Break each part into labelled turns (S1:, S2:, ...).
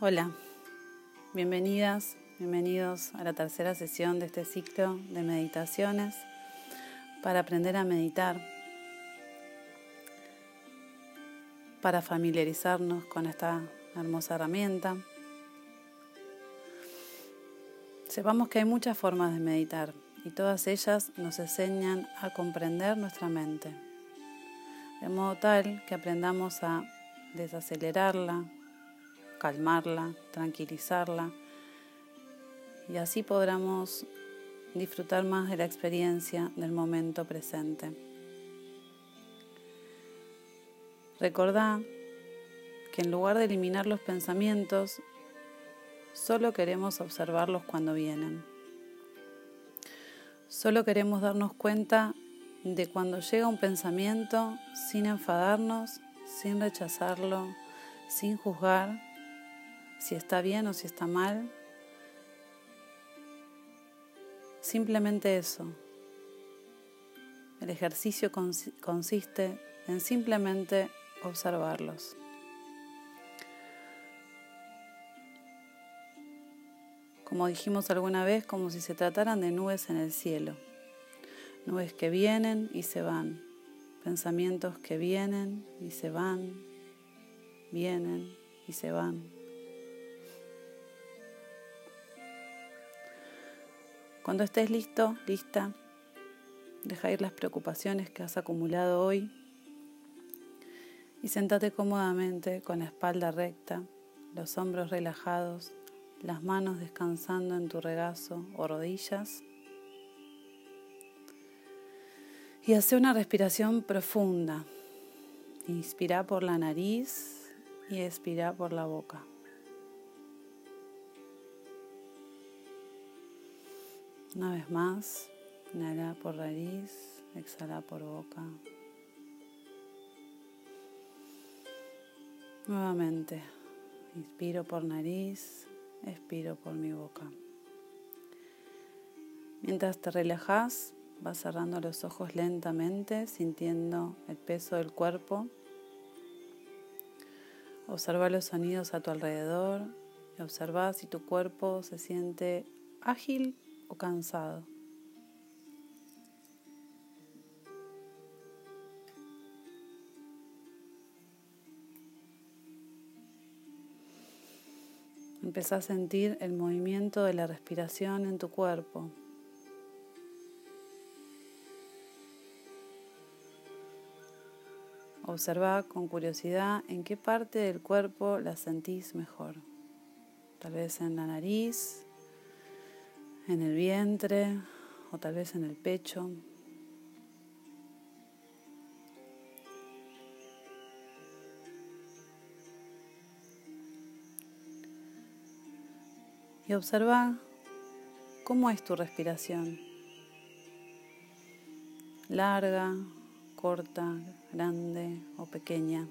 S1: Hola, bienvenidas, bienvenidos a la tercera sesión de este ciclo de meditaciones para aprender a meditar, para familiarizarnos con esta hermosa herramienta. Sepamos que hay muchas formas de meditar y todas ellas nos enseñan a comprender nuestra mente, de modo tal que aprendamos a desacelerarla, calmarla, tranquilizarla y así podremos disfrutar más de la experiencia del momento presente. Recordá que en lugar de eliminar los pensamientos, solo queremos observarlos cuando vienen. Solo queremos darnos cuenta de cuando llega un pensamiento sin enfadarnos, sin rechazarlo, sin juzgar si está bien o si está mal. Simplemente eso. El ejercicio consiste en simplemente observarlos. Como dijimos alguna vez, como si se trataran de nubes en el cielo. Nubes que vienen y se van. Pensamientos que vienen y se van. Vienen y se van. Cuando estés listo, lista, deja ir las preocupaciones que has acumulado hoy y sentate cómodamente con la espalda recta, los hombros relajados, las manos descansando en tu regazo o rodillas. Y hace una respiración profunda. Inspira por la nariz y expira por la boca. Una vez más, inhala por nariz, exhala por boca. Nuevamente, inspiro por nariz, expiro por mi boca. Mientras te relajas, vas cerrando los ojos lentamente, sintiendo el peso del cuerpo. Observa los sonidos a tu alrededor y observa si tu cuerpo se siente ágil o cansado. Empezá a sentir el movimiento de la respiración en tu cuerpo. Observa con curiosidad en qué parte del cuerpo la sentís mejor. Tal vez en la nariz, en el vientre o tal vez en el pecho. Y observa cómo es tu respiración. Larga, corta, grande o pequeña.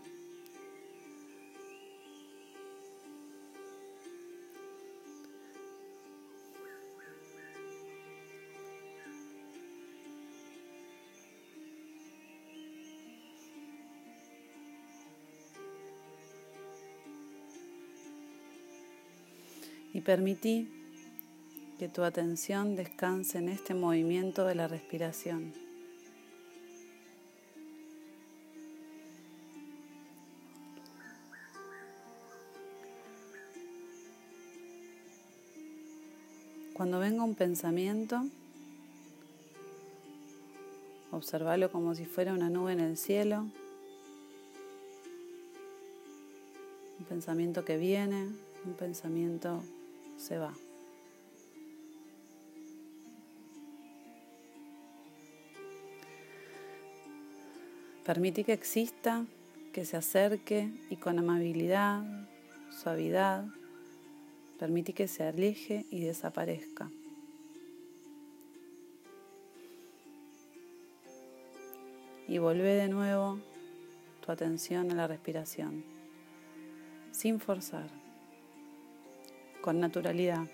S1: Y permití que tu atención descanse en este movimiento de la respiración. Cuando venga un pensamiento, observalo como si fuera una nube en el cielo, un pensamiento que viene, un pensamiento se va. Permite que exista, que se acerque y con amabilidad, suavidad, permite que se aleje y desaparezca. Y vuelve de nuevo tu atención a la respiración, sin forzar con naturalidad.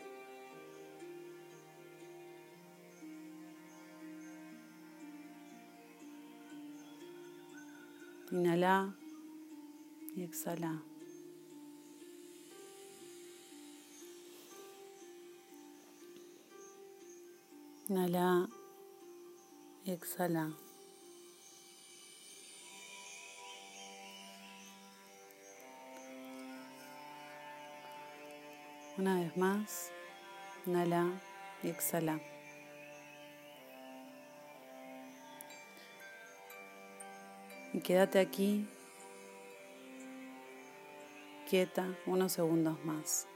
S1: Inhala y exhala. Inhala y exhala. Una vez más, inhala y exhala. Y quédate aquí, quieta, unos segundos más.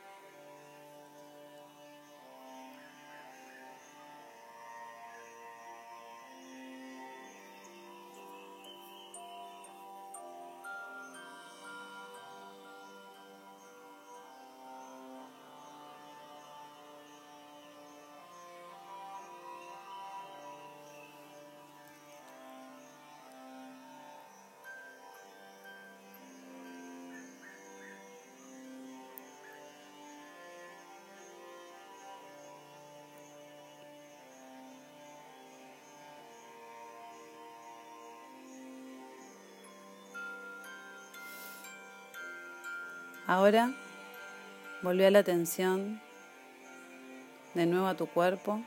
S1: Ahora volví a la atención de nuevo a tu cuerpo,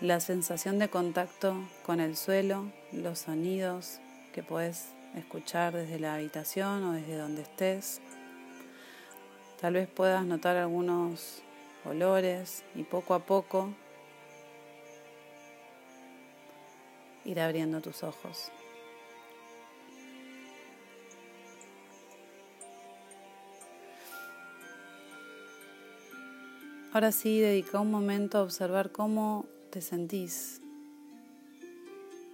S1: la sensación de contacto con el suelo, los sonidos que puedes escuchar desde la habitación o desde donde estés. Tal vez puedas notar algunos olores y poco a poco ir abriendo tus ojos. Ahora sí, dedica un momento a observar cómo te sentís.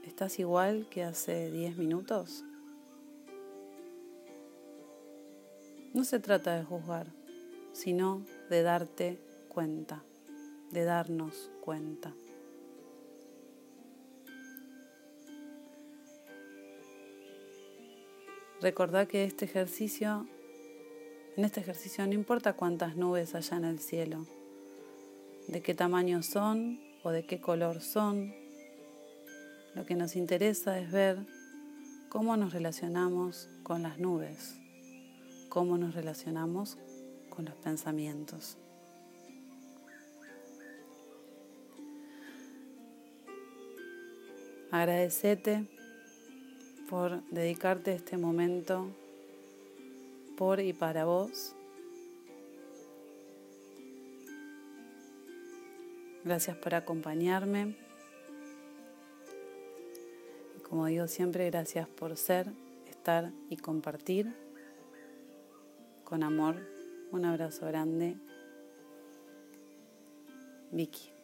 S1: ¿Estás igual que hace 10 minutos? No se trata de juzgar, sino de darte cuenta, de darnos cuenta. Recordá que este ejercicio, en este ejercicio no importa cuántas nubes haya en el cielo, de qué tamaño son o de qué color son. Lo que nos interesa es ver cómo nos relacionamos con las nubes, cómo nos relacionamos con los pensamientos. Agradecete por dedicarte este momento por y para vos. Gracias por acompañarme. Como digo siempre, gracias por ser, estar y compartir. Con amor, un abrazo grande. Vicky.